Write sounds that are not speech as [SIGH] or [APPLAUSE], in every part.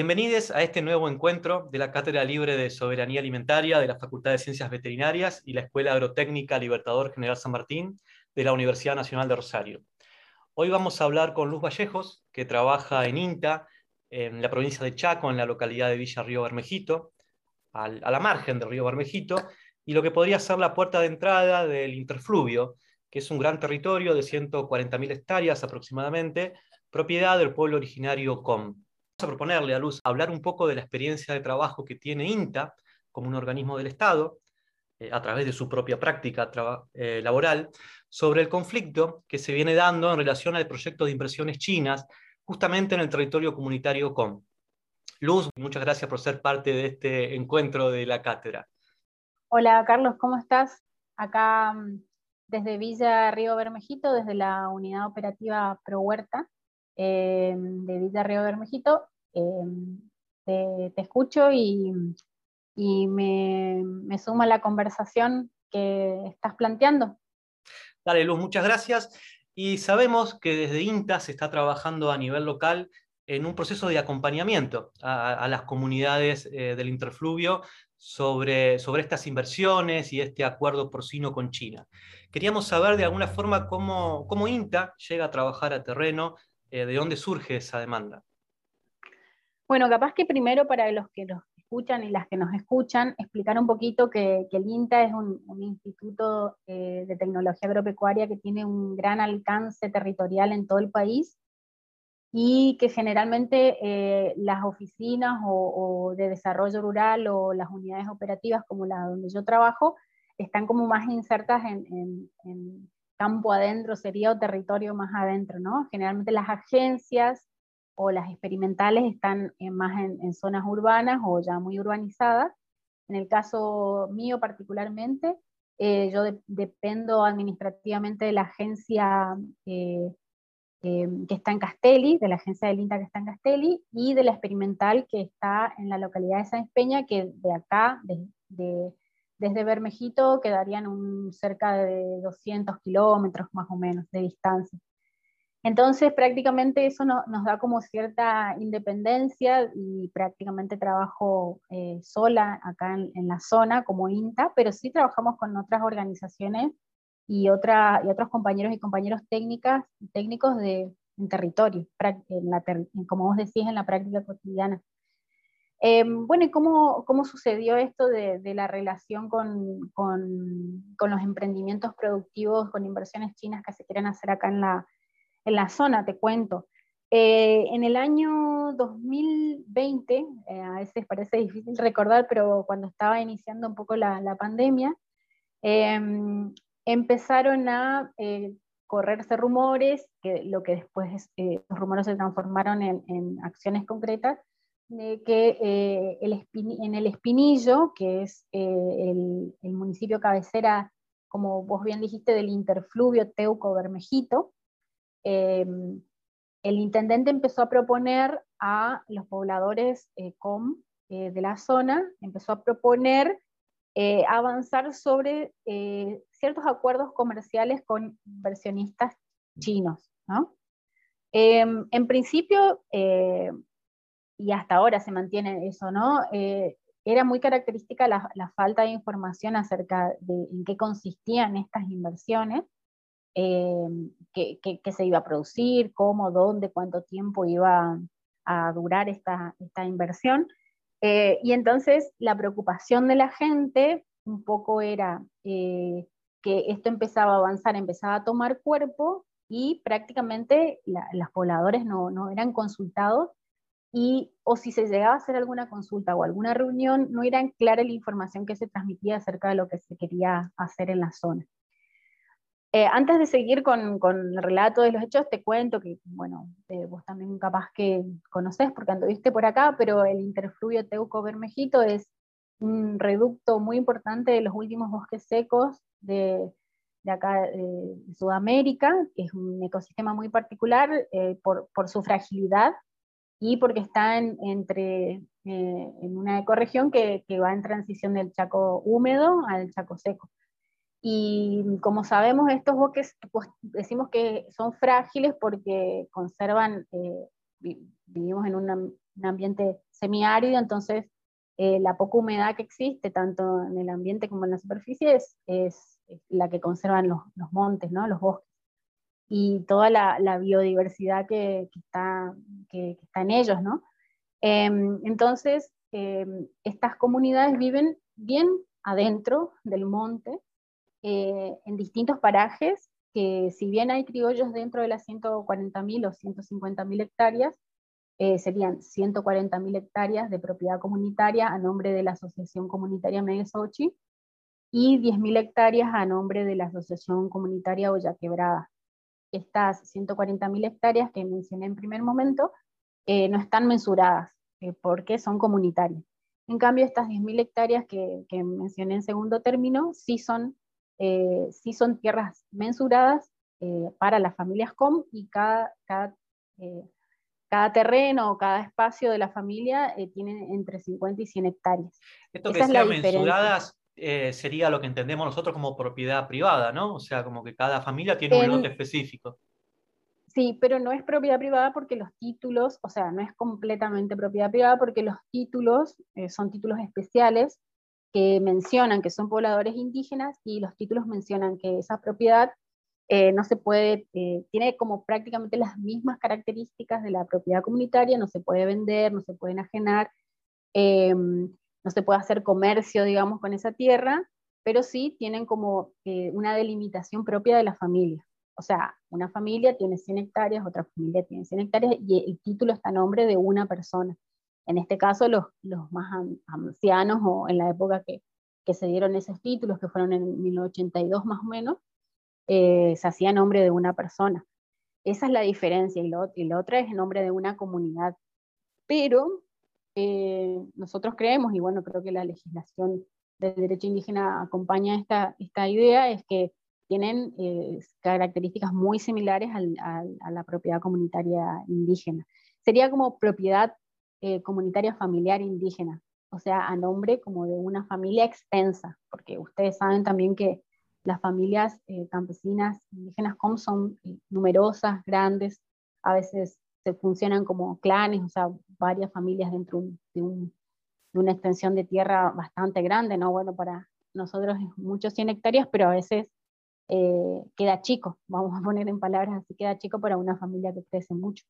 Bienvenidos a este nuevo encuentro de la Cátedra Libre de Soberanía Alimentaria de la Facultad de Ciencias Veterinarias y la Escuela Agrotécnica Libertador General San Martín de la Universidad Nacional de Rosario. Hoy vamos a hablar con Luz Vallejos, que trabaja en INTA, en la provincia de Chaco, en la localidad de Villa Río Bermejito, a la margen del río Bermejito, y lo que podría ser la puerta de entrada del interfluvio, que es un gran territorio de 140.000 hectáreas aproximadamente, propiedad del pueblo originario Com a proponerle a Luz hablar un poco de la experiencia de trabajo que tiene INTA como un organismo del Estado, eh, a través de su propia práctica eh, laboral, sobre el conflicto que se viene dando en relación al proyecto de inversiones chinas, justamente en el territorio comunitario COM. Luz, muchas gracias por ser parte de este encuentro de la cátedra. Hola Carlos, ¿cómo estás? Acá mm, desde Villa Río Bermejito, desde la unidad operativa Pro Huerta eh, de Villa Río Bermejito, Em, te, escucho y, me, me suma la conversación que estás planteando. Dale, Luz, muchas gracias. Y sabemos que desde INTA se está trabajando a nivel local en un proceso de acompañamiento a, las comunidades eh, del interfluvio sobre, estas inversiones y este acuerdo porcino con China. Queríamos saber de alguna forma cómo, cómo INTA llega a trabajar a terreno, eh, de dónde surge esa demanda. Bueno, capaz que primero para los que nos escuchan y las que nos escuchan, explicar un poquito que, el INTA es un, instituto eh, de tecnología agropecuaria que tiene un gran alcance territorial en todo el país y que generalmente eh, las oficinas o, de desarrollo rural o las unidades operativas como la donde yo trabajo están como más insertas en, en campo adentro, sería o territorio más adentro, ¿no? Generalmente las agencias o las experimentales están más en, zonas urbanas o ya muy urbanizadas. En el caso mío particularmente, eh, yo dependo administrativamente de la agencia eh, eh, que está en Castelli, de la agencia del INTA que está en Castelli, y de la experimental que está en la localidad de San Peña, que de acá, desde Bermejito, quedarían un, cerca de 200 kilómetros más o menos de distancia. Entonces, prácticamente eso nos da como cierta independencia y prácticamente trabajo eh, sola acá en, la zona como INTA, pero sí trabajamos con otras organizaciones y, otra, y otros compañeros y compañeros técnicas, técnicos de, en territorio, en como vos decís, en la práctica cotidiana. Em, bueno, ¿y cómo, cómo, sucedió esto de, de la relación con, con, con los emprendimientos productivos, con inversiones chinas que se quieren hacer acá en la, en la zona, te cuento. Eh, en el año 2020, eh, a veces parece difícil recordar, pero cuando estaba iniciando un poco la, pandemia, em, empezaron a eh, correrse rumores, que lo que después los rumores se transformaron en, acciones concretas, de que el en el Espinillo, que es el, el, municipio cabecera, como vos bien dijiste, del interfluvio Teuco-Bermejito, Em, el intendente empezó a proponer a los pobladores eh, com eh, de la zona, empezó a proponer eh, avanzar sobre ciertos acuerdos comerciales con inversionistas chinos. Em, en principio, y hasta ahora se mantiene eso, ¿no? era muy característica la, la, falta de información acerca de en qué consistían estas inversiones eh, qué, se iba a producir, cómo, dónde, cuánto tiempo iba a durar esta, esta inversión. Eh, y entonces la preocupación de la gente un poco era eh, que esto empezaba a avanzar, empezaba a tomar cuerpo y prácticamente los pobladores no, no, eran consultados y o si se llegaba a hacer alguna consulta o alguna reunión, no era clara la información que se transmitía acerca de lo que se quería hacer en la zona. Eh, antes de seguir con, el relato de los hechos, te cuento que, bueno, eh, vos también capaz que conocés porque anduviste por acá, pero el interfluvio Teuco-Bermejito es un reducto muy importante de los últimos bosques secos de, de acá de Sudamérica, que es un ecosistema muy particular eh, por, por, su fragilidad y porque está en, entre, en una ecorregión que, que va en transición del Chaco húmedo al Chaco seco. Y como sabemos, estos bosques pues, decimos que son frágiles porque conservan, eh, vivimos en un ambiente semiárido, entonces la poca humedad que existe tanto en el ambiente como en la superficie es, es la que conservan los, los montes, ¿no? los bosques y toda la, la biodiversidad que, que, está, que, está, en ellos, ¿no? Em, entonces, em, estas comunidades viven bien adentro del monte, eh, en distintos parajes, que si bien hay criollos dentro de las 140.000 o 150.000 hectáreas, eh, serían 140.000 hectáreas de propiedad comunitaria a nombre de la Asociación Comunitaria Meguesochi y 10.000 hectáreas a nombre de la Asociación Comunitaria Olla Quebrada estas 140.000 hectáreas que mencioné en primer momento eh, no están mensuradas eh, porque son comunitarias. En cambio, estas 10.000 hectáreas que, mencioné en segundo término sí son, eh, sí son tierras mensuradas para las familias COM y cada, cada, cada terreno o cada espacio de la familia tiene entre 50 y 100 hectáreas. Esto que sea mensuradas eh, sería lo que entendemos nosotros como propiedad privada, ¿no? O sea, como que cada familia tiene un lote específico. Sí, pero no es propiedad privada porque los títulos, o sea, no es completamente propiedad privada porque los títulos eh, son títulos especiales que mencionan que son pobladores indígenas y los títulos mencionan que esa propiedad eh, no se puede, tiene como prácticamente las mismas características de la propiedad comunitaria, no se puede vender, no se puede enajenar, em, no se puede hacer comercio, digamos, con esa tierra, pero sí tienen como eh, una delimitación propia de la familia. O sea, una familia tiene 100 hectáreas, otra familia tiene 100 hectáreas y el título está a nombre de una persona. En este caso, los, los más ancianos o en la época que, que, se dieron esos títulos, que fueron en 1982 más o menos, eh, se hacía nombre de una persona. Esa es la diferencia y, lo, y la otra es en nombre de una comunidad. Pero eh, nosotros creemos, y bueno, creo que la legislación del derecho indígena acompaña esta, esta idea, es que tienen eh, características muy similares a la propiedad comunitaria indígena. Sería como propiedad eh, comunitaria familiar indígena, o sea, a nombre como de una familia extensa, porque ustedes saben también que las familias campesinas indígenas como son numerosas, grandes, a veces se funcionan como clanes, o sea, varias familias dentro de, una extensión de tierra bastante grande, ¿no? Bueno, para nosotros es muchos 100 hectáreas, pero a veces eh, queda chico, [LAUGHS] vamos a poner en palabras así, queda chico para una familia que crece mucho.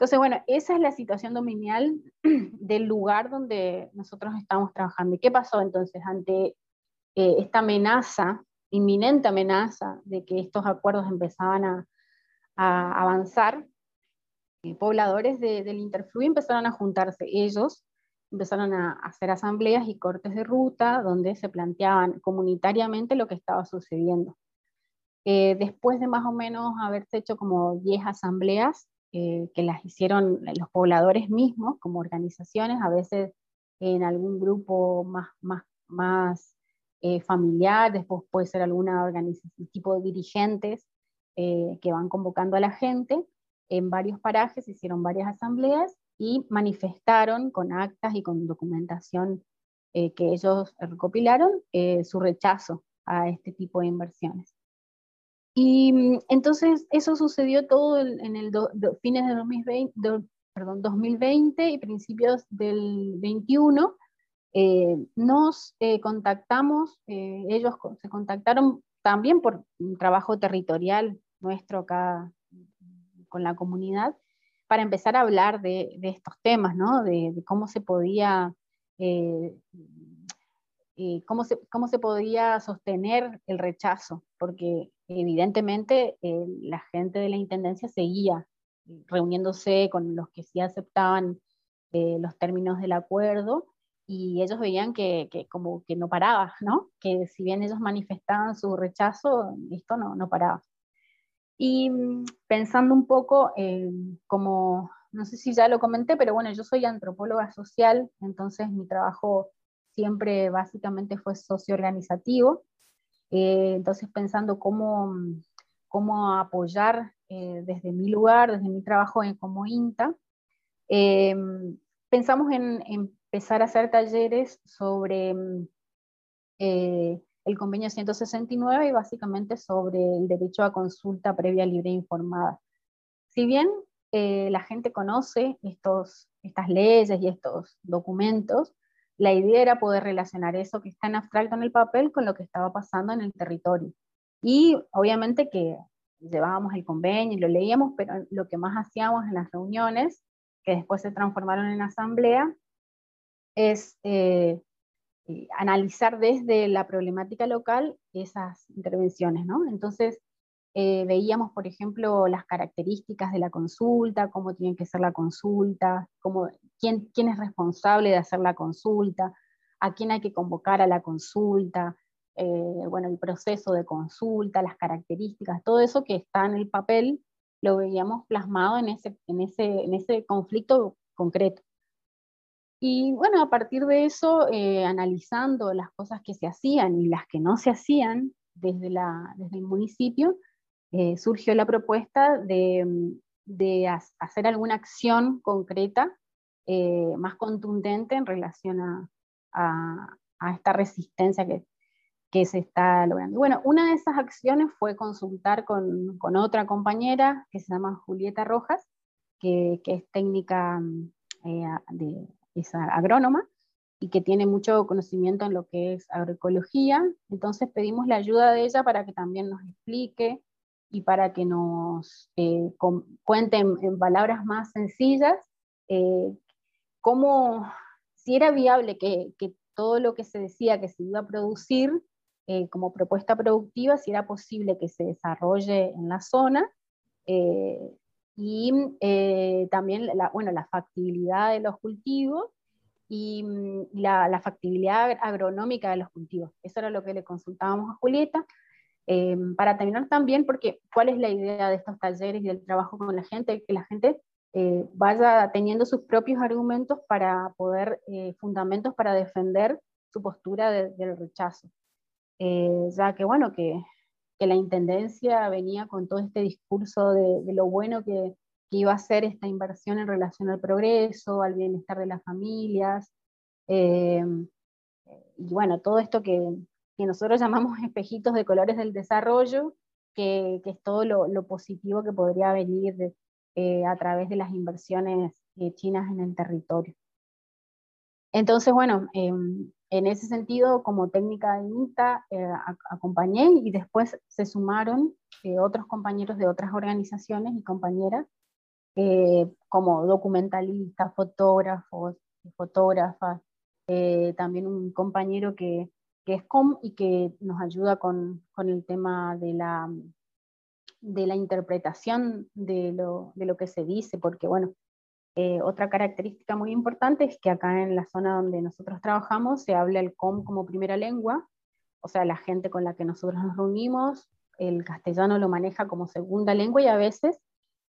Entonces, bueno, esa es la situación dominial [CLEARS THROAT] del lugar donde nosotros estamos trabajando. ¿Y qué pasó entonces ante eh, esta amenaza, inminente amenaza de que estos acuerdos empezaban a, avanzar? Eh, pobladores del Interfluy empezaron a juntarse ellos, empezaron a hacer asambleas y cortes de ruta donde se planteaban comunitariamente lo que estaba sucediendo. Eh, después de más o menos haberse hecho como 10 asambleas, eh, que las hicieron los pobladores mismos como organizaciones, a veces en algún grupo más, más, más familiar, después puede ser alguna organización tipo de dirigentes que van convocando a la gente, en varios parajes, hicieron varias asambleas y manifestaron con actas y con documentación eh, que ellos recopilaron eh, su rechazo a este tipo de inversiones. Y mm, entonces eso sucedió todo en el fines de 2020, perdón, 2020 y principios del 21. Eh, nos contactamos, ellos se contactaron también por un trabajo territorial nuestro acá con la comunidad para empezar a hablar de, estos temas, ¿no? de, cómo se podía... Eh, eh, cómo, se, cómo se podía sostener el rechazo, porque evidentemente eh, la gente de la Intendencia seguía reuniéndose con los que sí aceptaban los términos del acuerdo y ellos veían que, que, como que no paraba, ¿no? que si bien ellos manifestaban su rechazo, esto no, no paraba. Y mm, pensando un poco, como, no sé si ya lo comenté, pero bueno, yo soy antropóloga social, entonces mi trabajo siempre básicamente fue socioorganizativo. Eh, entonces pensando cómo, mm, cómo apoyar eh, desde mi lugar, desde mi trabajo en, como INTA, eh, pensamos en, en, empezar a hacer talleres sobre mm, el convenio 169 y básicamente sobre el derecho a consulta previa, libre e informada. Si bien eh, la gente conoce estos, estas leyes y estos documentos, la idea era poder relacionar eso que está en abstracto en el papel con lo que estaba pasando en el territorio. Y obviamente que llevábamos el convenio y lo leíamos, pero lo que más hacíamos en las reuniones, que después se transformaron en asamblea, es eh, eh, analizar desde la problemática local esas intervenciones, ¿no? Entonces, eh, veíamos, por ejemplo, las características de la consulta, cómo tiene que ser la consulta, cómo, quién, quién es responsable de hacer la consulta, a quién hay que convocar a la consulta, eh, bueno, el proceso de consulta, las características, todo eso que está en el papel, lo veíamos plasmado en ese, en ese, en ese conflicto concreto. Y bueno, a partir de eso, eh, analizando las cosas que se hacían y las que no se hacían desde, la, desde el municipio, eh, surgió la propuesta de, de, hacer alguna acción concreta eh, más contundente en relación a, a, esta resistencia que, que, se está logrando. Bueno, una de esas acciones fue consultar con, con otra compañera que se llama Julieta Rojas, que, que es técnica de es agrónoma y que tiene mucho conocimiento en lo que es agroecología. Entonces pedimos la ayuda de ella para que también nos explique y para que nos eh, cuente en, palabras más sencillas eh, cómo, si era viable que, todo lo que se decía que se iba a producir eh, como propuesta productiva, si era posible que se desarrolle en la zona y eh, también la, bueno, la factibilidad de los cultivos y mm, la, factibilidad agronómica de los cultivos. Eso era lo que le consultábamos a Julieta. Eh, para terminar también, porque cuál es la idea de estos talleres y del trabajo con la gente, que la gente eh, vaya teniendo sus propios argumentos para poder, fundamentos para defender su postura del rechazo. ya que bueno, que que la Intendencia venía con todo este discurso de, lo bueno que, iba a ser esta inversión en relación al progreso, al bienestar de las familias, eh, y bueno, todo esto que, nosotros [LAUGHS] llamamos espejitos de colores del desarrollo, que, es todo lo, positivo que podría venir eh, a través de las inversiones eh, chinas en el territorio. Entonces, bueno, em, en ese sentido, como técnica de INTA, eh, acompañé y después se sumaron otros compañeros de otras organizaciones y compañeras, como documentalistas, fotógrafos, fotógrafas, también un compañero que, que, es com y que nos ayuda con, con el tema de la, de la interpretación de lo, de lo que se dice, porque bueno, eh, otra característica muy importante es que acá en la zona donde nosotros trabajamos se habla el COM como primera lengua, o sea, la gente con la que nosotros nos reunimos, el castellano lo maneja como segunda lengua y a veces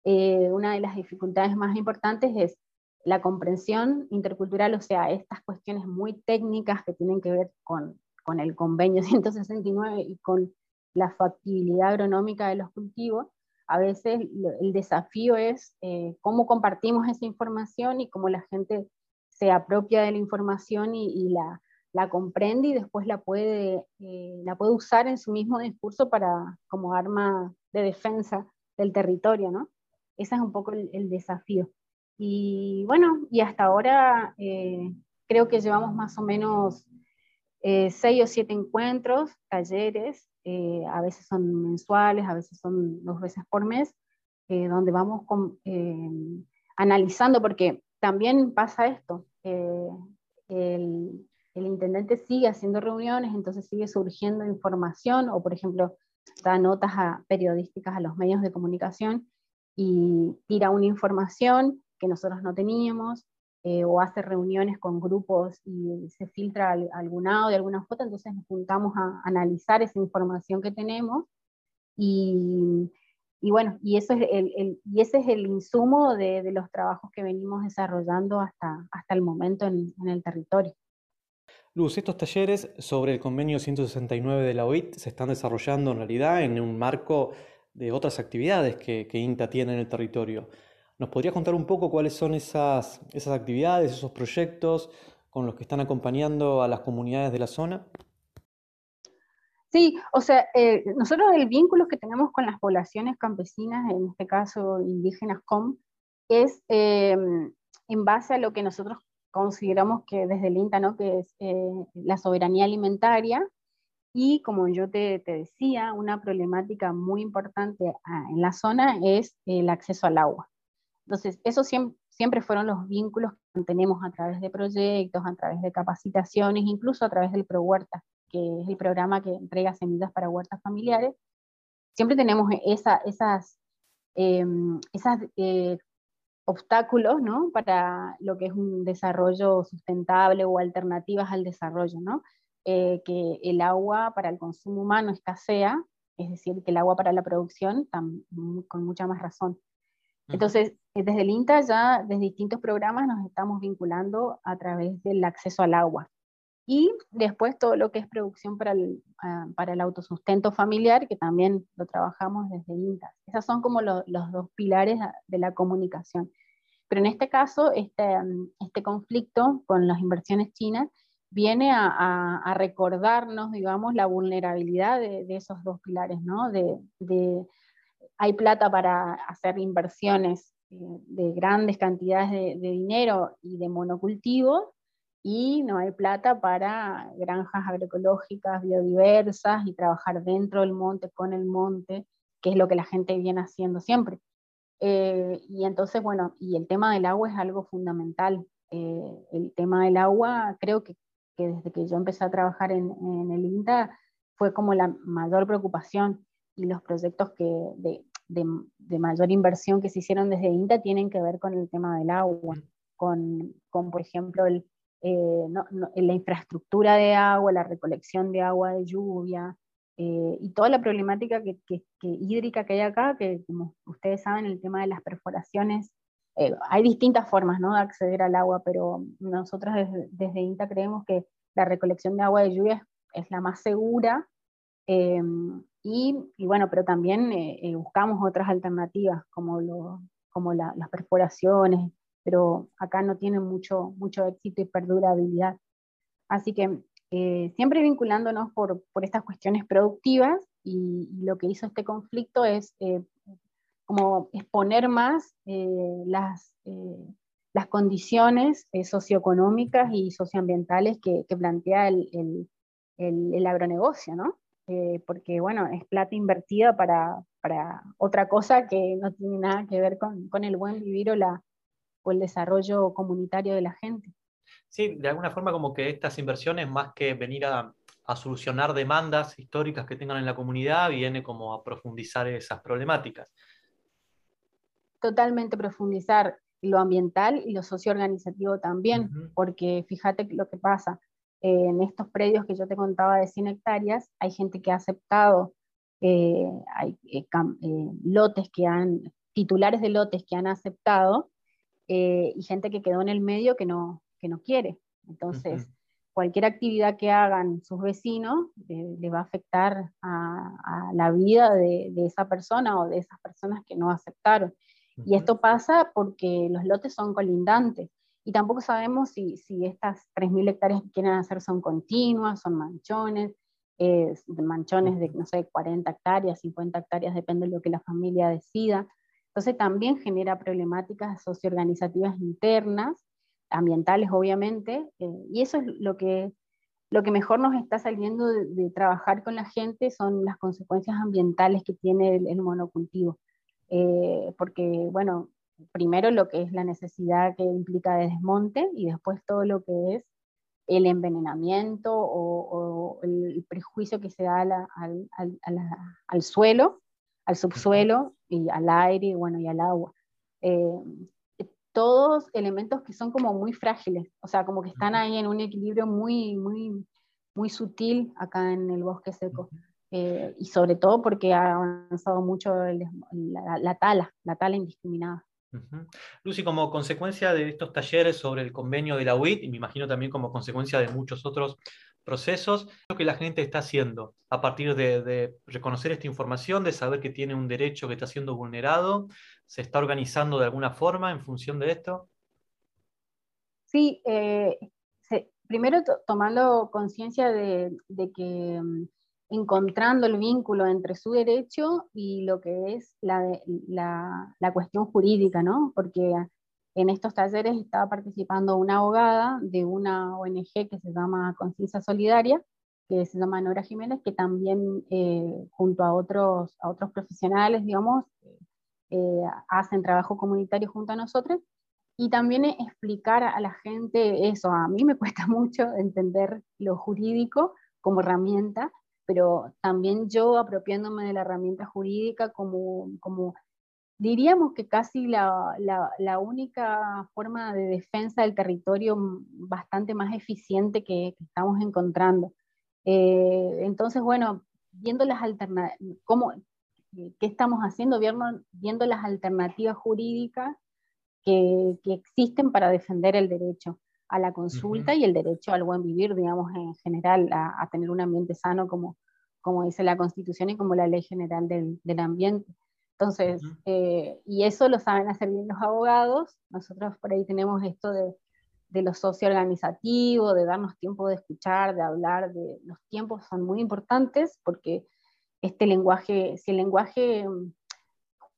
eh, una de las dificultades más importantes es la comprensión intercultural, o sea, estas cuestiones muy técnicas que tienen que ver con, con el convenio [LAUGHS] 169 y con la factibilidad agronómica de los cultivos, a veces el desafío es eh, cómo compartimos esa información y cómo la gente se apropia de la información y, la, comprende y después la puede, eh, la puede usar en su mismo discurso para, como arma de defensa del territorio, ¿no? Ese es un poco el, desafío. Y bueno, y hasta ahora eh, creo que llevamos más o menos seis o siete encuentros, talleres, eh, a veces son mensuales, a veces son dos veces por mes, eh, donde vamos eh, analizando, porque también pasa esto, el, intendente sigue haciendo reuniones, entonces sigue surgiendo información, o por ejemplo, da notas periodísticas a los medios de comunicación y tira una información que nosotros no teníamos, eh, o hace reuniones con grupos y se filtra algún audio, alguna foto, entonces nos juntamos a analizar esa información que tenemos y, bueno, y, eso es el, y ese es el insumo de, de, los trabajos que venimos desarrollando hasta, hasta el momento en, el territorio. Luz, estos talleres sobre el convenio 169 de la OIT se están desarrollando en realidad en un marco de otras actividades que INTA tiene en el territorio. ¿Nos podría contar un poco cuáles son esas, esas actividades, esos proyectos con los que están acompañando a las comunidades de la zona? Sí, o sea, eh, nosotros el vínculo que tenemos con las poblaciones campesinas, en este caso indígenas COM, es em, en base a lo que nosotros consideramos que desde el INTA, ¿no? que es eh, la soberanía alimentaria, y como yo te, te, decía, una problemática muy importante ah, en la zona es el acceso al agua. Entonces, esos siempre, siempre fueron los vínculos que tenemos a través de proyectos, a través de capacitaciones, incluso a través del ProHuerta, que es el programa que entrega semillas para huertas familiares. Siempre tenemos esa, esas, em, esas eh, obstáculos ¿no? para lo que es un desarrollo sustentable o alternativas al desarrollo, ¿no? Eh, que el agua para el consumo humano escasea, es decir, que el agua para la producción, con mucha más razón. Entonces, eh, desde el INTA ya, desde distintos programas, nos estamos vinculando a través del acceso al agua. Y después todo lo que es producción para el, ah, para el autosustento familiar, que también lo trabajamos desde INTA. Esos son como los dos pilares de la comunicación. Pero en este caso, este, mm, este conflicto con las inversiones chinas viene a, a, recordarnos, digamos, la vulnerabilidad de, de, esos dos pilares, ¿no? De, de, hay plata para hacer inversiones eh, de grandes cantidades de, dinero y de monocultivos, y no hay plata para granjas agroecológicas biodiversas y trabajar dentro del monte, con el monte, que es lo que la gente viene haciendo siempre. Eh, y entonces, bueno, y el tema del agua es algo fundamental. Eh, el tema del agua, creo que, que, desde que yo empecé a trabajar en, en, el INTA, fue como la mayor preocupación y los proyectos que de, de, de, mayor inversión que se hicieron desde INTA tienen que ver con el tema del agua, con, con por ejemplo, el, eh, la infraestructura de agua, la recolección de agua de lluvia eh, y toda la problemática que, hídrica que hay acá, que como ustedes saben, el tema de las perforaciones, eh, hay distintas formas ¿no? de acceder al agua, pero nosotros desde, INTA creemos que la recolección de agua de lluvia es, la más segura. Y, bueno, pero también buscamos otras alternativas como, lo, como las perforaciones, pero acá no tienen mucho, mucho éxito y perdurabilidad. Así que eh, siempre vinculándonos por, por, estas cuestiones productivas y, lo que hizo este conflicto es eh, como exponer más eh, las, las condiciones socioeconómicas y socioambientales que, plantea el, el, el, agronegocio, ¿no? Porque bueno, es plata invertida para, para, otra cosa que no tiene nada que ver con, con el buen vivir o la, o el desarrollo comunitario de la gente. Sí, de alguna forma como que estas inversiones, más que venir a, solucionar demandas históricas que tengan en la comunidad, viene como a profundizar esas problemáticas. Totalmente profundizar lo ambiental y lo socioorganizativo también, porque fíjate lo que pasa, en estos predios que yo te contaba de 100 hectáreas, hay gente que ha aceptado, eh, hay eh, eh, lotes que han, titulares de lotes que han aceptado eh, y gente que quedó en el medio que no, que no quiere. Entonces, cualquier actividad que hagan sus vecinos eh, le va a afectar a, la vida de, esa persona o de esas personas que no aceptaron. Y esto pasa porque los lotes son colindantes. Y tampoco sabemos si, si estas 3.000 hectáreas que quieren hacer son continuas, son manchones, eh, manchones de, no sé, 40 hectáreas, 50 hectáreas, depende de lo que la familia decida. Entonces también genera problemáticas socioorganizativas internas, ambientales obviamente, eh, y eso es lo que, lo que mejor nos está saliendo de, trabajar con la gente, son las consecuencias ambientales que tiene el, monocultivo. Eh, porque, bueno, primero lo que es la necesidad que implica de desmonte y después todo lo que es el envenenamiento o, el prejuicio que se da al, al, suelo, al subsuelo, y al aire, y bueno, y al agua. Eh, todos elementos que son como muy frágiles, o sea, como que están ahí en un equilibrio muy, muy, muy sutil acá en el bosque seco. Eh, y sobre todo porque ha avanzado mucho la, tala, la tala indiscriminada. Lucy, como consecuencia de estos talleres sobre el convenio de la UIT, y me imagino también como consecuencia de muchos otros procesos, lo que la gente está haciendo a partir de, reconocer esta información, de saber que tiene un derecho que está siendo vulnerado, se está organizando de alguna forma en función de esto. Sí, eh, primero tomando conciencia de, que mm, encontrando el vínculo entre su derecho y lo que es la, la, cuestión jurídica, ¿no? Porque en estos talleres estaba participando una abogada de una ONG que se llama Conciencia Solidaria, que se llama Nora Jiménez, que también eh, junto a otros, a otros profesionales, digamos, eh, hacen trabajo comunitario junto a nosotros, y también explicar a la gente eso, a mí me [LAUGHS] cuesta mucho entender lo jurídico como herramienta, pero también yo apropiándome de la herramienta jurídica como, como diríamos que casi la, la, única forma de defensa del territorio bastante más eficiente que, estamos encontrando. Eh, entonces, bueno, viendo las alternativas, ¿qué estamos haciendo? Viendo, viendo las alternativas jurídicas que, que, existen para defender el derecho a la consulta y el derecho al buen vivir, digamos, en general, a, tener un ambiente sano como, como dice la Constitución y como la Ley General del, del Ambiente. Entonces, eh, y eso lo saben hacer bien los abogados, nosotros por ahí tenemos esto de, de lo socio-organizativo, de darnos tiempo de escuchar, de hablar, de los tiempos son muy importantes porque este lenguaje, si el lenguaje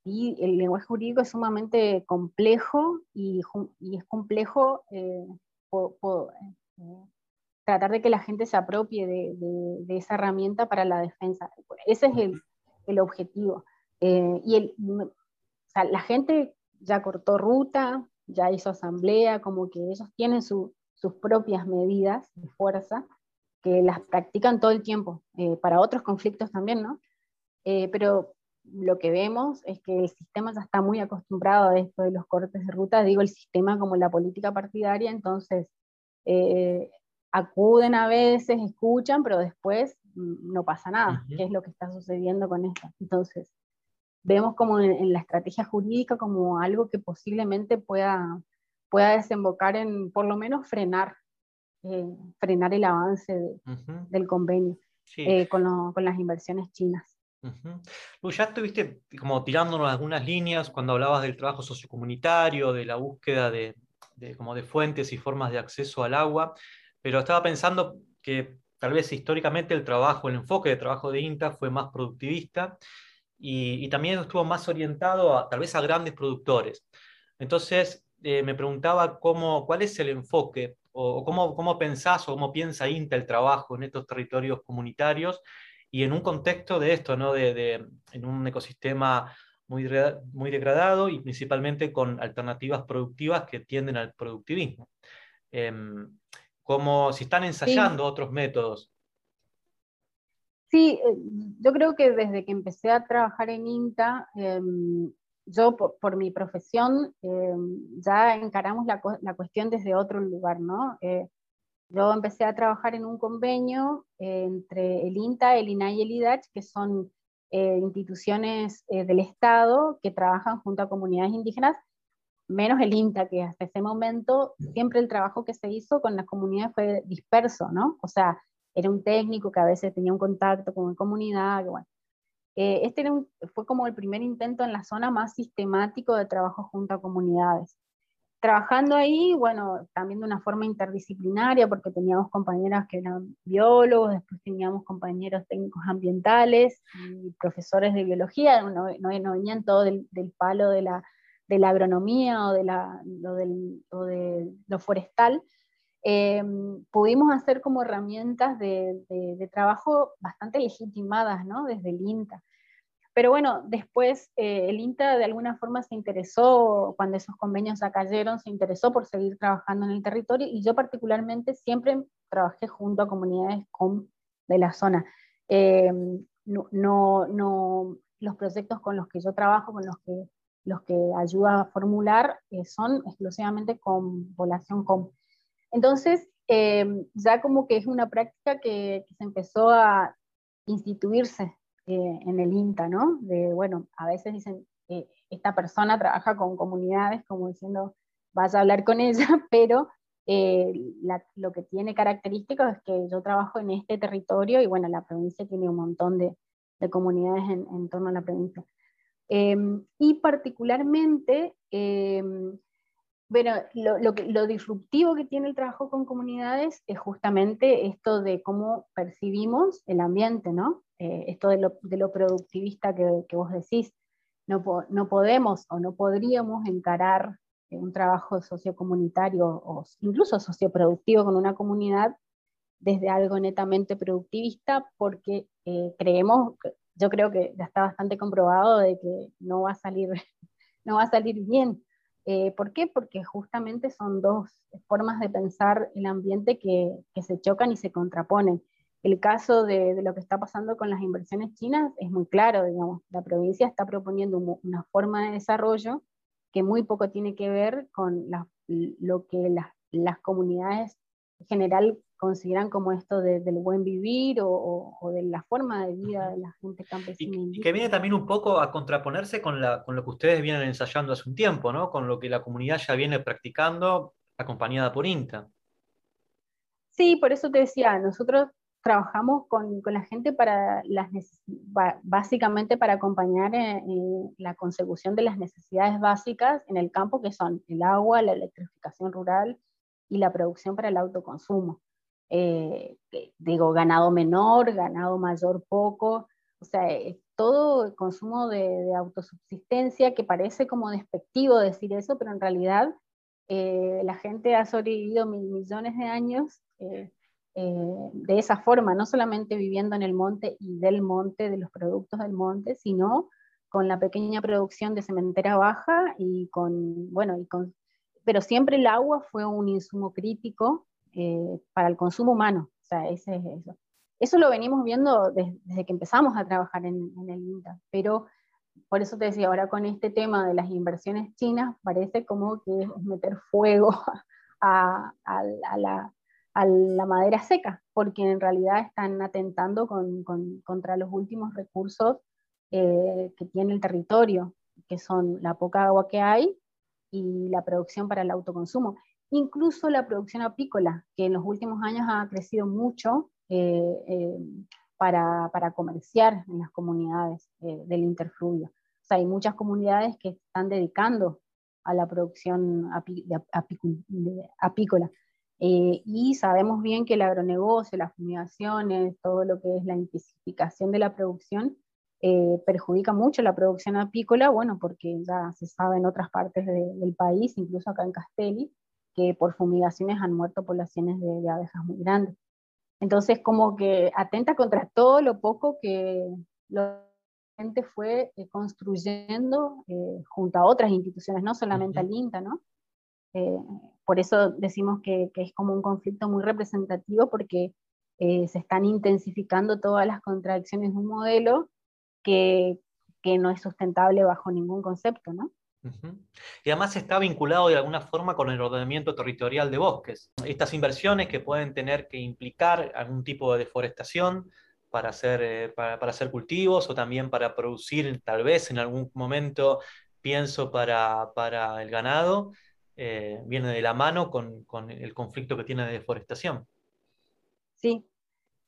y el lenguaje jurídico es sumamente complejo y, y es complejo eh, eh, tratar de que la gente se apropie de, de, esa herramienta para la defensa. Ese es el, el objetivo. Eh, y el, o sea, la gente ya cortó ruta, ya hizo asamblea, como que ellos tienen su, sus propias medidas de fuerza, que las practican todo el tiempo, para otros conflictos también, ¿no? pero lo que vemos es que el sistema ya está muy acostumbrado a esto de los cortes de ruta, digo el sistema como la política partidaria, entonces eh, acuden a veces, escuchan, pero después mm, no pasa nada, ¿Qué que es lo que está sucediendo con esto. Entonces, vemos como en, la estrategia jurídica como algo que posiblemente pueda, pueda desembocar en por lo menos frenar, eh, frenar el avance del convenio eh, con, con las inversiones chinas. Uh ya estuviste como tirándonos algunas líneas cuando hablabas del trabajo sociocomunitario, de la búsqueda de, como de fuentes y formas de acceso al agua, pero estaba pensando que tal vez históricamente el trabajo, el enfoque de trabajo de INTA fue más productivista y, también estuvo más orientado a, tal vez a grandes productores. Entonces eh, me preguntaba cómo, cuál es el enfoque o, cómo, cómo pensás o cómo piensa INTA el trabajo en estos territorios comunitarios y en un contexto de esto, ¿no? de, de en un ecosistema muy, muy degradado y principalmente con alternativas productivas que tienden al productivismo. Em, como si están ensayando otros métodos. Sí, eh, yo creo que desde que empecé a trabajar en INTA, em, yo por, mi profesión em, ya encaramos la, la, cuestión desde otro lugar, ¿no? Eh, yo empecé a trabajar en un convenio eh, entre el INTA, el INAI y el IDACH, que son eh, instituciones eh, del Estado que trabajan junto a comunidades indígenas, menos el INTA, que hasta ese momento siempre el trabajo que se hizo con las comunidades fue disperso, ¿no? O sea, era un técnico que a veces tenía un contacto con la comunidad, este fue como el primer intento en la zona más sistemático de trabajo junto a comunidades trabajando ahí, bueno, también de una forma interdisciplinaria, porque teníamos compañeras que eran biólogos, después teníamos compañeros técnicos ambientales y profesores de biología, no, venían todo del, palo de la, de la, agronomía o de, la, de lo forestal. Eh, pudimos hacer como herramientas de, trabajo bastante legitimadas, ¿no? Desde el INTA. Pero bueno, después eh, el INTA de alguna forma se interesó, cuando esos convenios ya cayeron, se interesó por seguir trabajando en el territorio y yo particularmente siempre trabajé junto a comunidades con, de la zona. Eh, no, no, los proyectos con los que yo trabajo, con los que, los que ayudo a formular, eh, son exclusivamente con población com. Entonces, ya como que es una práctica que, que se empezó a instituirse eh, en el INTA, ¿no? De, bueno, a veces dicen, eh, esta persona trabaja con comunidades, como diciendo, vas a hablar con [LAUGHS] ella, pero eh, lo que tiene características es que yo trabajo en este territorio y bueno, la provincia tiene un montón de, de comunidades en, en, torno a la provincia. Em, y particularmente, em, Bueno, lo, lo, disruptivo que tiene el trabajo con comunidades es justamente esto de cómo percibimos el ambiente, ¿no? Eh, esto de lo, de lo productivista que, que, vos decís. No, podemos o no podríamos encarar un trabajo sociocomunitario o incluso socioproductivo con una comunidad desde algo netamente productivista porque eh, creemos, yo creo que ya está bastante comprobado de que no va a salir, [LAUGHS] no va a salir bien. Eh, ¿Por qué? Porque justamente son dos formas de pensar el ambiente que, se chocan y se contraponen. El caso de, lo que está pasando con las inversiones chinas es muy claro, digamos, la provincia está proponiendo una forma de desarrollo que muy poco tiene que ver con lo que las comunidades en general consideran como esto del buen vivir o, de la forma de vida de la gente campesina. Y, que viene también un poco a contraponerse con, la, con lo que ustedes vienen ensayando hace un tiempo, ¿no? con lo que la comunidad ya viene practicando acompañada por INTA. Sí, por eso te decía, nosotros trabajamos con, con, la gente para las básicamente para acompañar en, la consecución de las necesidades básicas en el campo, que son el agua, la electrificación rural y la producción para el autoconsumo. Eh, digo, ganado menor, ganado mayor poco, o sea, todo el consumo de, autosubsistencia, que parece como despectivo decir eso, pero en realidad eh, la gente ha sobrevivido millones de años. Eh, eh, de esa forma, no solamente viviendo en el monte y del monte, de los productos del monte, sino con la pequeña producción de cementera baja y con, bueno, y con, pero siempre el agua fue un insumo crítico eh, para el consumo humano, o sea, ese es eso. Eso lo venimos viendo desde, que empezamos a trabajar en, el INTA, pero por eso te decía, ahora con este tema de las inversiones chinas, parece como que es meter fuego [LAUGHS] a, a la a la madera seca, porque en realidad están atentando contra los últimos recursos eh, que tiene el territorio, que son la poca agua que hay y la producción para el autoconsumo. Incluso la producción apícola, que en los últimos años ha crecido mucho eh, eh, para, para, comerciar en las comunidades del interfluvio. O sea, hay muchas comunidades que están dedicando a la producción apícola. Eh, y sabemos bien que el agronegocio, las fumigaciones, todo lo que es la intensificación de la producción, eh, perjudica mucho la producción apícola, bueno, porque ya se sabe en otras partes del país, incluso acá en Castelli, que por fumigaciones han muerto poblaciones de, abejas muy grandes. Entonces, como que atenta contra todo lo poco que la gente fue eh, construyendo junto a otras instituciones, no solamente al INTA, ¿no? por eso decimos que, es como un conflicto muy representativo porque eh, se están intensificando todas las contradicciones de un modelo que, no es sustentable bajo ningún concepto, ¿no? Y además está vinculado de alguna forma con el ordenamiento territorial de bosques. Estas inversiones que pueden tener que implicar algún tipo de deforestación para hacer, eh, para, para hacer cultivos o también para producir, tal vez en algún momento, pienso para, para el ganado, eh, viene de la mano con, el conflicto que tiene de deforestación. Sí.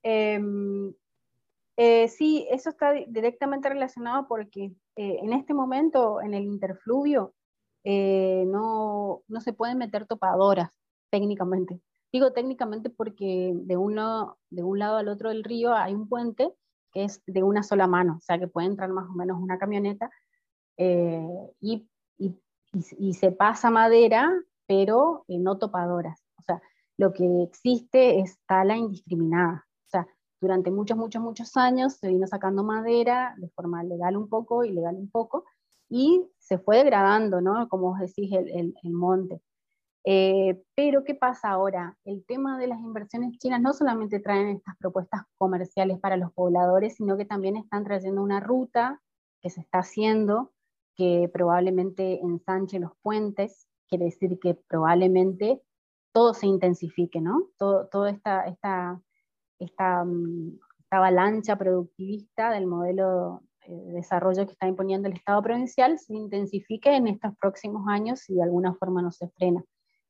Em, eh, sí, eso está directamente relacionado porque eh, en este momento en el interfluvio no, se pueden meter topadoras técnicamente. Digo técnicamente porque de de un lado al otro del río hay un puente que es de una sola mano, o sea que puede entrar más o menos una camioneta y, y y, se pasa madera, pero no topadoras. O sea, lo que existe es tala indiscriminada. Durante muchos, muchos, muchos años se vino sacando madera de forma legal un poco, ilegal un poco, y se fue degradando, ¿no? Como vos decís, el, el, monte. Eh, pero ¿qué pasa ahora? El tema de las inversiones chinas no solamente traen estas propuestas comerciales para los pobladores, sino que también están trayendo una ruta que se está haciendo que probablemente ensanche los puentes, quiere decir que probablemente todo se intensifique, ¿no? Todo, toda esta, esta, esta, mm, esta, avalancha productivista del modelo eh, de desarrollo que está imponiendo el Estado provincial se intensifique en estos próximos años si de alguna forma no se frena.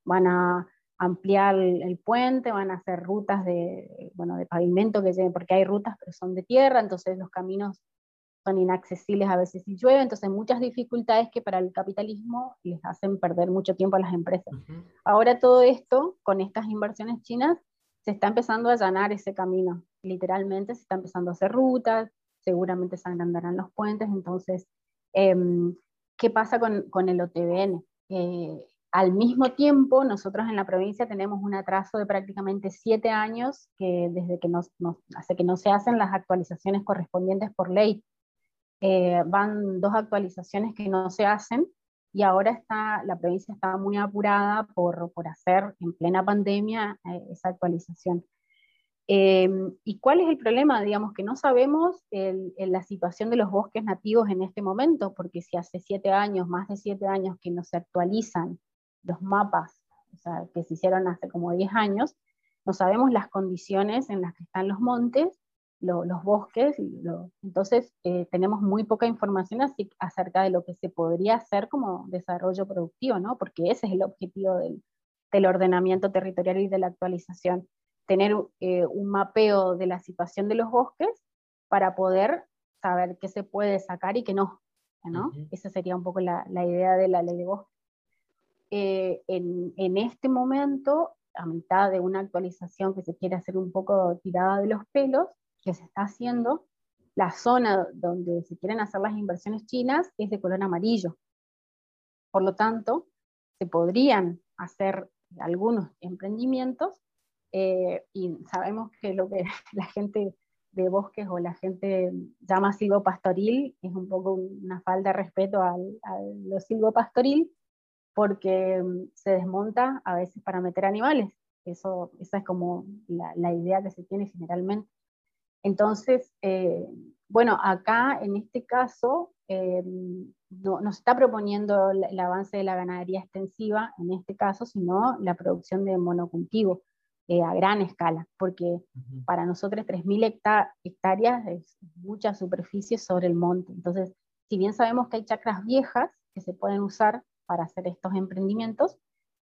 Van a ampliar el, puente, van a hacer rutas de, bueno, de pavimento que lleven, porque hay rutas pero son de tierra, entonces los caminos son inaccesibles a veces si llueve, entonces muchas dificultades que para el capitalismo les hacen perder mucho tiempo a las empresas. Ahora todo esto, con estas inversiones chinas, se está empezando a allanar ese camino, literalmente se está empezando a hacer rutas, seguramente se agrandarán los puentes, entonces, em, ¿qué pasa con, el OTBN? Eh, al mismo tiempo, nosotros en la provincia tenemos un atraso de prácticamente siete años que desde que hace que no se hacen las actualizaciones correspondientes por ley. Eh, van dos actualizaciones que no se hacen y ahora está, la provincia está muy apurada por, por hacer en plena pandemia eh, esa actualización. Em, ¿Y cuál es el problema? Digamos que no sabemos la situación de los bosques nativos en este momento, porque si hace siete años, más de siete años que no se actualizan los mapas o sea, que se hicieron hace como 10 años, no sabemos las condiciones en las que están los montes, los bosques, entonces eh, tenemos muy poca información así, acerca de lo que se podría hacer como desarrollo productivo, ¿no? porque ese es el objetivo del, del ordenamiento territorial y de la actualización, tener eh, un mapeo de la situación de los bosques para poder saber qué se puede sacar y qué no. ¿no? Esa sería un poco la, la idea de la ley de bosques. Eh, en, en, este momento, a mitad de una actualización que se quiere hacer un poco tirada de los pelos, que se está haciendo, la zona donde se quieren hacer las inversiones chinas es de color amarillo. Por lo tanto, se podrían hacer algunos emprendimientos eh, y sabemos que lo que [LAUGHS] la gente de bosques o la gente llama silvopastoril es un poco una falta de respeto al, a lo silvopastoril, porque mm, se desmonta a veces para meter animales. Eso, esa es como la, la idea que se tiene generalmente. Entonces, eh, bueno, acá en este caso eh, no, nos está proponiendo el, avance de la ganadería extensiva, en este caso, sino la producción de monocultivo eh, a gran escala, porque para nosotros 3.000 hectáreas es mucha superficie sobre el monte. Entonces, si bien sabemos que hay chacras viejas que se pueden usar para hacer estos emprendimientos.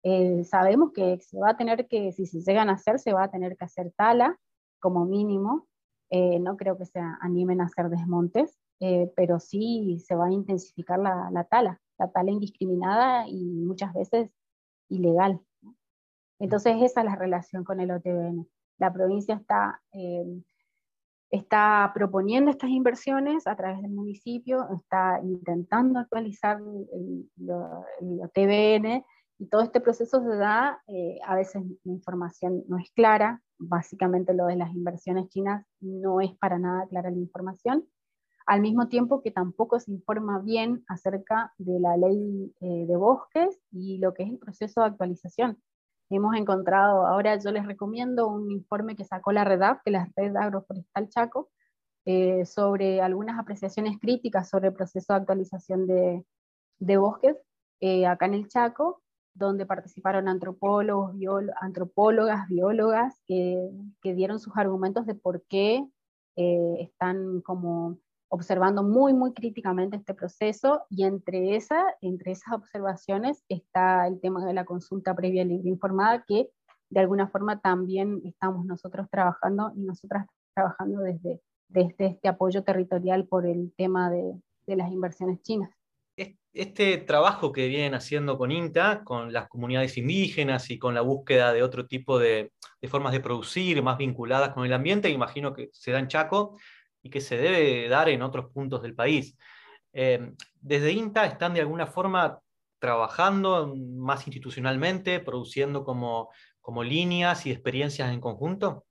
Eh, sabemos que se va a tener que, si se llegan a hacer, se va a tener que hacer tala como mínimo. Eh, no creo que se animen a hacer desmontes, eh, pero sí se va a intensificar la, la, tala, la tala indiscriminada y muchas veces ilegal. Entonces esa es la relación con el OTBN. La provincia está está proponiendo estas inversiones a través del municipio, está intentando actualizar el, TBN y todo este proceso se da, eh, a veces la información no es clara, básicamente lo de las inversiones chinas no es para nada clara la información, al mismo tiempo que tampoco se informa bien acerca de la ley eh, de bosques y lo que es el proceso de actualización. Hemos encontrado, ahora yo les recomiendo un informe que sacó la REDAF, que es la Red Agroforestal Chaco, eh, sobre algunas apreciaciones críticas sobre el proceso de actualización de, de bosques eh, acá en el Chaco, donde participaron antropólogos, antropólogas, biólogas, que, dieron sus argumentos de por qué eh, están como observando muy, muy críticamente este proceso y entre, entre esas observaciones está el tema de la consulta previa libre informada que de alguna forma también estamos nosotros trabajando y nosotras trabajando desde, desde este apoyo territorial por el tema de las inversiones chinas. Este trabajo que vienen haciendo con INTA, con las comunidades indígenas y con la búsqueda de otro tipo de, formas de producir más vinculadas con el ambiente, imagino que se da en Chaco, y que se debe dar en otros puntos del país. Eh, desde INTA están de alguna forma trabajando más institucionalmente, produciendo como, líneas y experiencias en conjunto?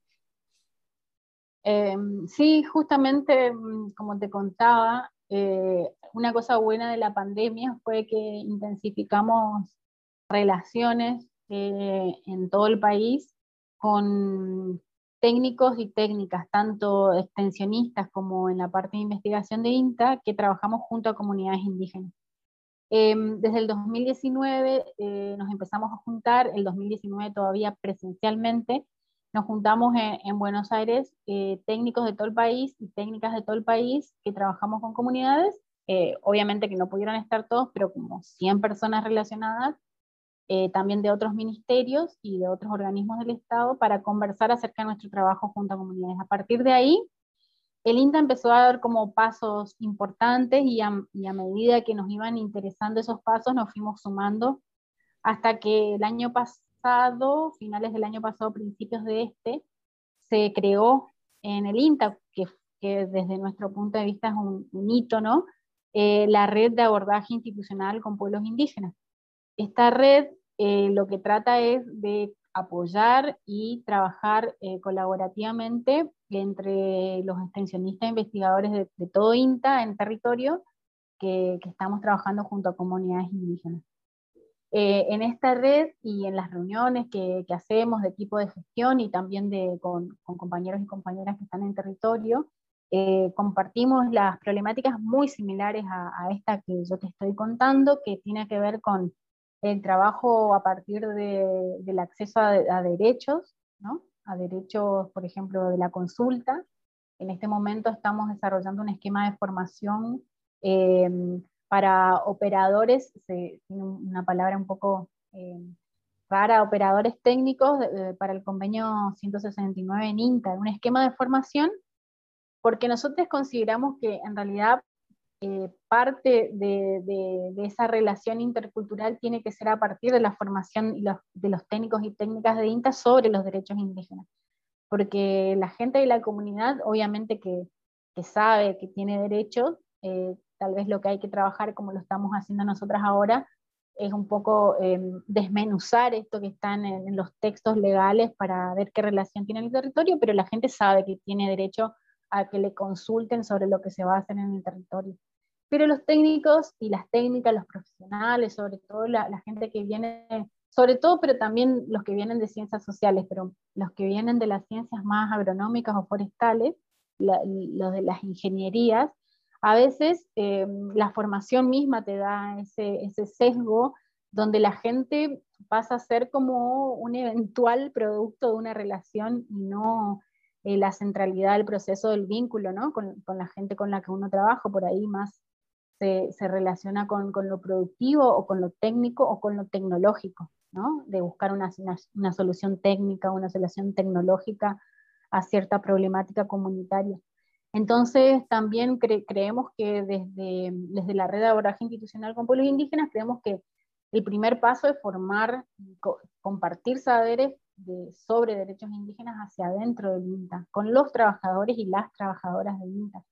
Eh, sí, justamente mm, como te contaba, eh, una cosa buena de la pandemia fue que intensificamos relaciones en todo el país con técnicos y técnicas, tanto extensionistas como en la parte de investigación de INTA, que trabajamos junto a comunidades indígenas. Em, desde el 2019 eh, nos empezamos a juntar, el 2019 todavía presencialmente, nos juntamos en, Buenos Aires eh, técnicos de todo el país y técnicas de todo el país que trabajamos con comunidades, eh, obviamente que no pudieron estar todos, pero como 100 personas relacionadas, eh, también de otros ministerios y de otros organismos del Estado para conversar acerca de nuestro trabajo junto a comunidades. A partir de ahí, el INTA empezó a dar como pasos importantes y a, medida que nos iban interesando esos pasos nos fuimos sumando hasta que el año pasado, finales del año pasado, principios de este, se creó en el INTA, que, desde nuestro punto de vista es un, hito, ¿no? Eh, la red de abordaje institucional con pueblos indígenas. Esta red eh, lo que trata es de apoyar y trabajar eh, colaborativamente entre los extensionistas e investigadores de, todo INTA en territorio que, estamos trabajando junto a comunidades indígenas. Eh, en esta red y en las reuniones que, hacemos de equipo de gestión y también de, con, compañeros y compañeras que están en territorio, eh, compartimos las problemáticas muy similares a, esta que yo te estoy contando, que tiene que ver con el trabajo a partir del acceso a, a derechos, ¿no? a derechos, por ejemplo, de la consulta. En este momento estamos desarrollando un esquema de formación eh, para operadores, tiene una palabra un poco eh, operadores técnicos para el convenio 169 en INTA, un esquema de formación, porque nosotros consideramos que en realidad eh, parte de, esa relación intercultural tiene que ser a partir de la formación de los técnicos y técnicas de INTA sobre los derechos indígenas. Porque la gente de la comunidad, obviamente que, sabe que tiene derechos, eh, tal vez lo que hay que trabajar, como lo estamos haciendo nosotras ahora, es un poco em, desmenuzar esto que está en, los textos legales para ver qué relación tiene el territorio, pero la gente sabe que tiene derecho a que le consulten sobre lo que se va a hacer en el territorio. Pero los técnicos y las técnicas, los profesionales, sobre todo la, gente que viene, sobre todo, pero también los que vienen de ciencias sociales, pero los que vienen de las ciencias más agronómicas o forestales, los de las ingenierías, a veces eh, la formación misma te da ese, sesgo donde la gente pasa a ser como un eventual producto de una relación y no eh, la centralidad del proceso del vínculo ¿no? con, con, la gente con la que uno trabaja, por ahí más se, relaciona con, lo productivo o con lo técnico o con lo tecnológico, ¿no? de buscar una, una, solución técnica, una solución tecnológica a cierta problemática comunitaria. Entonces, también creemos que desde, desde la red de abordaje institucional con pueblos indígenas, creemos que el primer paso es formar, compartir saberes de, sobre derechos indígenas hacia adentro del INTA, con los trabajadores y las trabajadoras del INTA.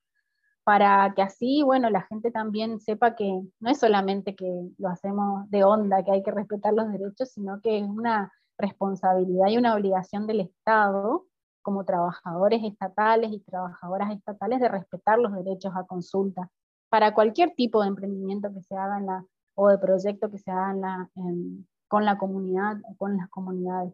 Para que así, bueno, la gente también sepa que no es solamente que lo hacemos de onda, que hay que respetar los derechos, sino que es una responsabilidad y una obligación del Estado como trabajadores estatales y trabajadoras estatales de respetar los derechos a consulta para cualquier tipo de emprendimiento que se haga en la, o de proyecto que se haga con la comunidad o con las comunidades.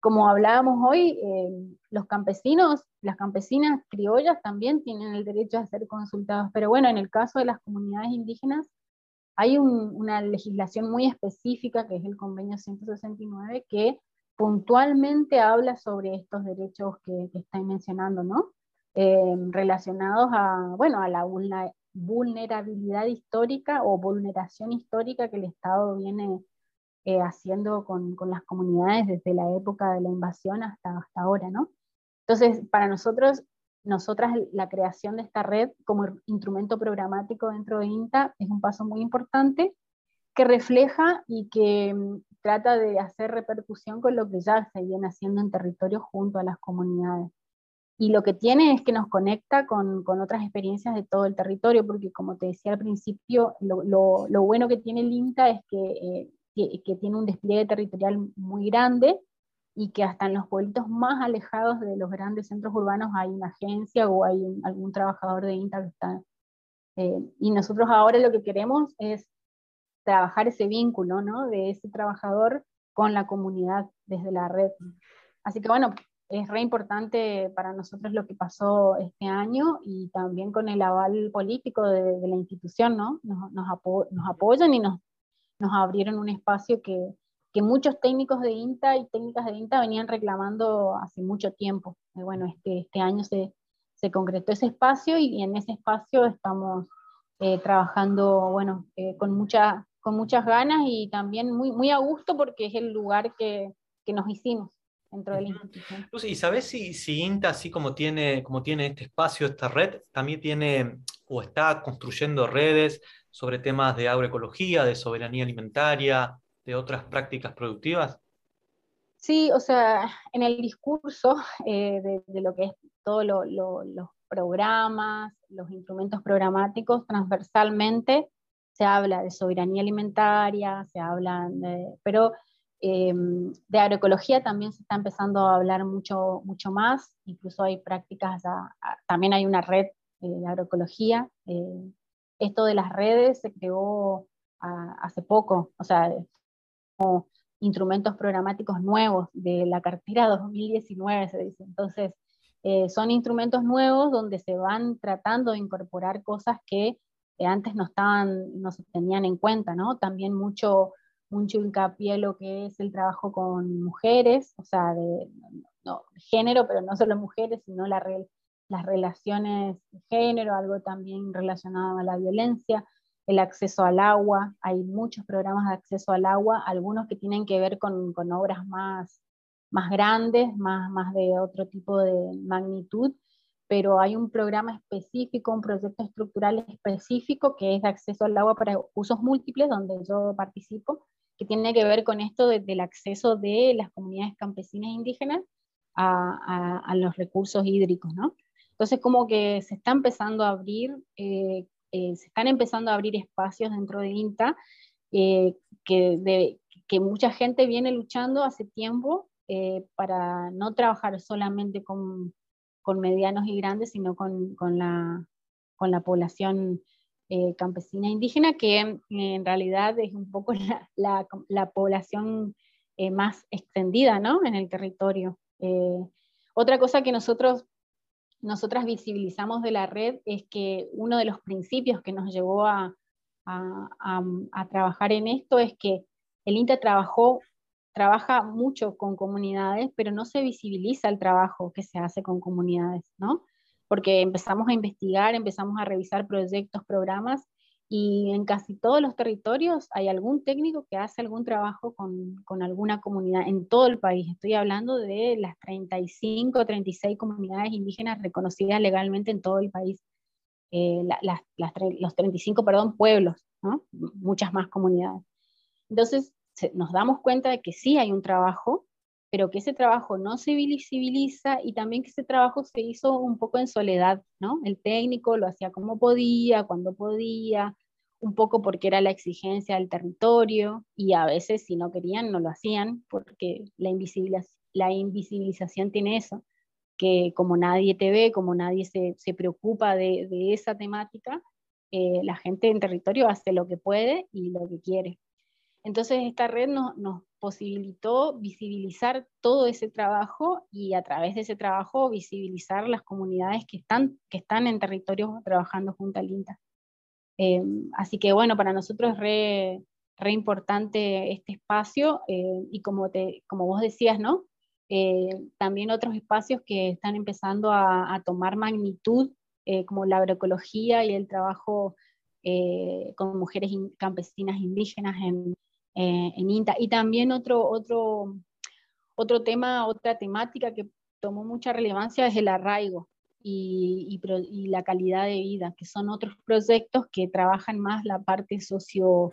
Como hablábamos hoy, eh, los campesinos, las campesinas criollas también tienen el derecho a ser consultados, pero bueno, en el caso de las comunidades indígenas hay una legislación muy específica, que es el convenio 169, que puntualmente habla sobre estos derechos que, que mencionando, ¿no? Eh, relacionados a, bueno, a la vulnerabilidad histórica o vulneración histórica que el Estado viene eh, haciendo con, con, las comunidades desde la época de la invasión hasta, hasta ahora, ¿no? Entonces, para nosotros, nosotras la creación de esta red como instrumento programático dentro de INTA es un paso muy importante que refleja y que trata de hacer repercusión con lo que ya se viene haciendo en territorio junto a las comunidades. Y lo que tiene es que nos conecta con, con otras experiencias de todo el territorio, porque como te decía al principio, lo, lo, bueno que tiene el INTA es que eh, que, tiene un despliegue territorial muy grande y que hasta en los pueblitos más alejados de los grandes centros urbanos hay una agencia o hay algún trabajador de INTA que está. Eh, y nosotros ahora lo que queremos es trabajar ese vínculo ¿no? de ese trabajador con la comunidad desde la red. Así que bueno, es re importante para nosotros lo que pasó este año y también con el aval político de, la institución, ¿no? Nos, nos, nos apoyan y nos nos abrieron un espacio que, que muchos técnicos de INTA y técnicas de INTA venían reclamando hace mucho tiempo. Y bueno, este, este año se, se concretó ese espacio y en ese espacio estamos eh, trabajando, bueno, eh, con, mucha, con muchas ganas y también muy, muy a gusto porque es el lugar que, que nos hicimos. dentro de la institución. ¿y sabes si, si, INTA, así como tiene, como tiene este espacio, esta red, también tiene o está construyendo redes sobre temas de agroecología, de soberanía alimentaria, de otras prácticas productivas? Sí, o sea, en el discurso [LAUGHS] eh, de, lo que es todos los programas, los instrumentos programáticos, transversalmente se habla de soberanía alimentaria, se habla de, pero em, de agroecología también se está empezando a hablar mucho, mucho más, incluso hay prácticas, también hay una red eh, de agroecología. Eh, esto de las redes se creó hace poco, o sea, como instrumentos programáticos nuevos de la cartera 2019, se dice. Entonces, eh, son instrumentos nuevos donde se van tratando de incorporar cosas que antes no estaban, no se tenían en cuenta, ¿no? También mucho, mucho hincapié lo que es el trabajo con mujeres, o sea, de género, pero no solo mujeres, sino la, las relaciones de género, algo también relacionado a la violencia, el acceso al agua, hay muchos programas de acceso al agua, algunos que tienen que ver con, con obras más, más grandes, más, más de otro tipo de magnitud, pero hay un programa específico, un proyecto estructural específico que es de acceso al agua para usos múltiples, donde yo participo, que tiene que ver con esto del acceso de las comunidades campesinas indígenas a, a, los recursos hídricos, ¿no? Entonces, como que se está empezando a abrir, eh, eh, se están empezando a abrir espacios dentro de INTA eh, que, de, que mucha gente viene luchando hace tiempo para no trabajar solamente con con medianos y grandes, sino con, con, la, con la, población eh, campesina indígena, que en realidad es un poco [LAUGHS] la, la, población eh, más extendida ¿no? en el territorio. Eh, otra cosa que nosotros, nosotras visibilizamos de la red es que uno de los principios que nos llevó a, a, a, a trabajar en esto es que el INTA trabajó trabaja mucho con comunidades, pero no se visibiliza el trabajo que se hace con comunidades, ¿no? Porque empezamos a investigar, empezamos a revisar proyectos, programas, y en casi todos los territorios hay algún técnico que hace algún trabajo con, con alguna comunidad en todo el país. Estoy hablando de las 35 o 36 comunidades indígenas reconocidas legalmente en todo el país. Eh, las, las, los 35, perdón, pueblos, ¿no? muchas más comunidades. Entonces, nos damos cuenta de que sí hay un trabajo, pero que ese trabajo no se visibiliza y también que ese trabajo se hizo un poco en soledad, ¿no? El técnico lo hacía como podía, cuando podía, un poco porque era la exigencia del territorio y a veces si no querían no lo hacían porque la, la invisibilización tiene eso, que como nadie te ve, como nadie se, se preocupa de, de, esa temática, eh, la gente en territorio hace lo que puede y lo que quiere. Entonces esta red nos, posibilitó visibilizar todo ese trabajo y a través de ese trabajo visibilizar las comunidades que están, que están en territorios trabajando junto al INTA. Eh, así que bueno, para nosotros es re, importante este espacio eh, y como, te, como vos decías, ¿no? Eh, también otros espacios que están empezando a, a tomar magnitud, como la agroecología y el trabajo con mujeres campesinas indígenas en, eh, en INTA. Y también otro, otro, otro tema, otra temática que tomó mucha relevancia es el arraigo y, la calidad de vida, que son otros proyectos que trabajan más la parte socio,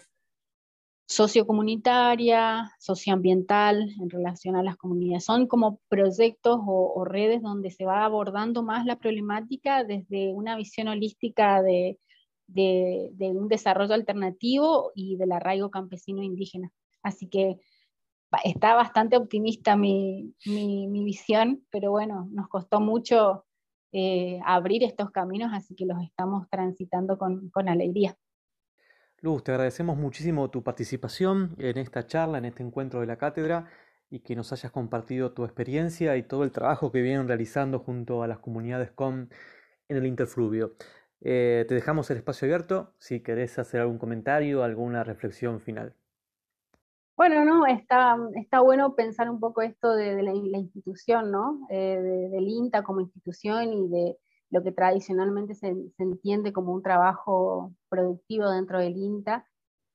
sociocomunitaria, socioambiental en relación a las comunidades. Son como proyectos o, redes donde se va abordando más la problemática desde una visión holística de, de, un desarrollo alternativo y del arraigo campesino indígena. Así que está bastante optimista mi, visión, pero bueno, nos costó mucho eh, abrir estos caminos, así que los estamos transitando con, con alegría. Luz, te agradecemos muchísimo tu participación en esta charla, en este encuentro de la cátedra y que nos hayas compartido tu experiencia y todo el trabajo que vienen realizando junto a las comunidades con en el interfluvio. Eh, te dejamos el espacio abierto si querés hacer algún comentario, alguna reflexión final. Bueno, no, está, está bueno pensar un poco esto de, la, institución, ¿no? Eh, del INTA como institución y de lo que tradicionalmente se, entiende como un trabajo productivo dentro del INTA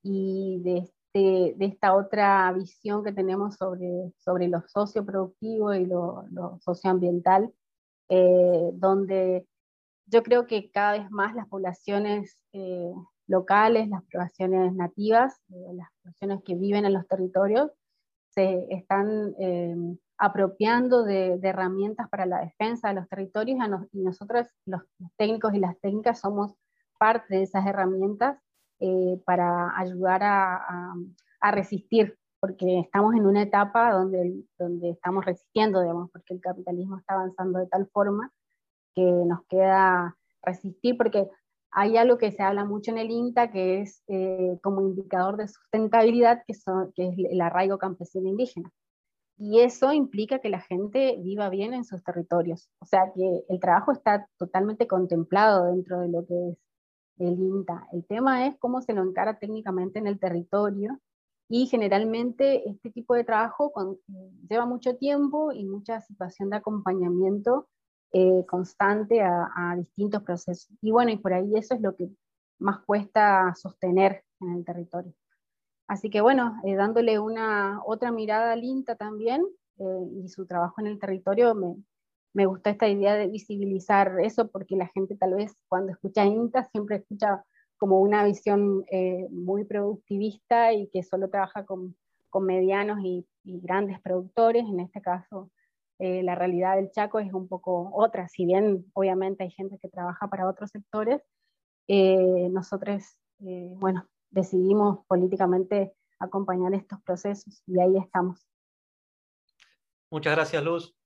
y de, de, esta otra visión que tenemos sobre, sobre lo socioproductivo y lo, socioambiental, eh, donde yo creo que cada vez más las poblaciones eh, locales, las poblaciones nativas, eh, las poblaciones que viven en los territorios, se están apropiando de, herramientas para la defensa de los territorios y nosotros, los, técnicos y las técnicas, somos parte de esas herramientas eh, para ayudar a, resistir, porque estamos en una etapa donde, donde estamos resistiendo, digamos, porque el capitalismo está avanzando de tal forma que nos queda resistir, porque hay algo que se habla mucho en el INTA, que es eh, como indicador de sustentabilidad, que, es el arraigo campesino indígena. Y eso implica que la gente viva bien en sus territorios. O sea que el trabajo está totalmente contemplado dentro de lo que es el INTA. El tema es cómo se lo encara técnicamente en el territorio y generalmente este tipo de trabajo lleva mucho tiempo y mucha situación de acompañamiento eh, constante a, distintos procesos. Y bueno, y por ahí eso es lo que más cuesta sostener en el territorio. Así que bueno, eh, dándole una otra mirada al INTA también eh, y su trabajo en el territorio, me, me gusta esta idea de visibilizar eso porque la gente tal vez cuando escucha INTA siempre escucha como una visión eh, muy productivista y que solo trabaja con, con medianos y, grandes productores. En este caso, eh, la realidad del Chaco es un poco otra, si bien obviamente hay gente que trabaja para otros sectores, eh, nosotros, bueno, decidimos políticamente acompañar estos procesos y ahí estamos. Muchas gracias, Luz.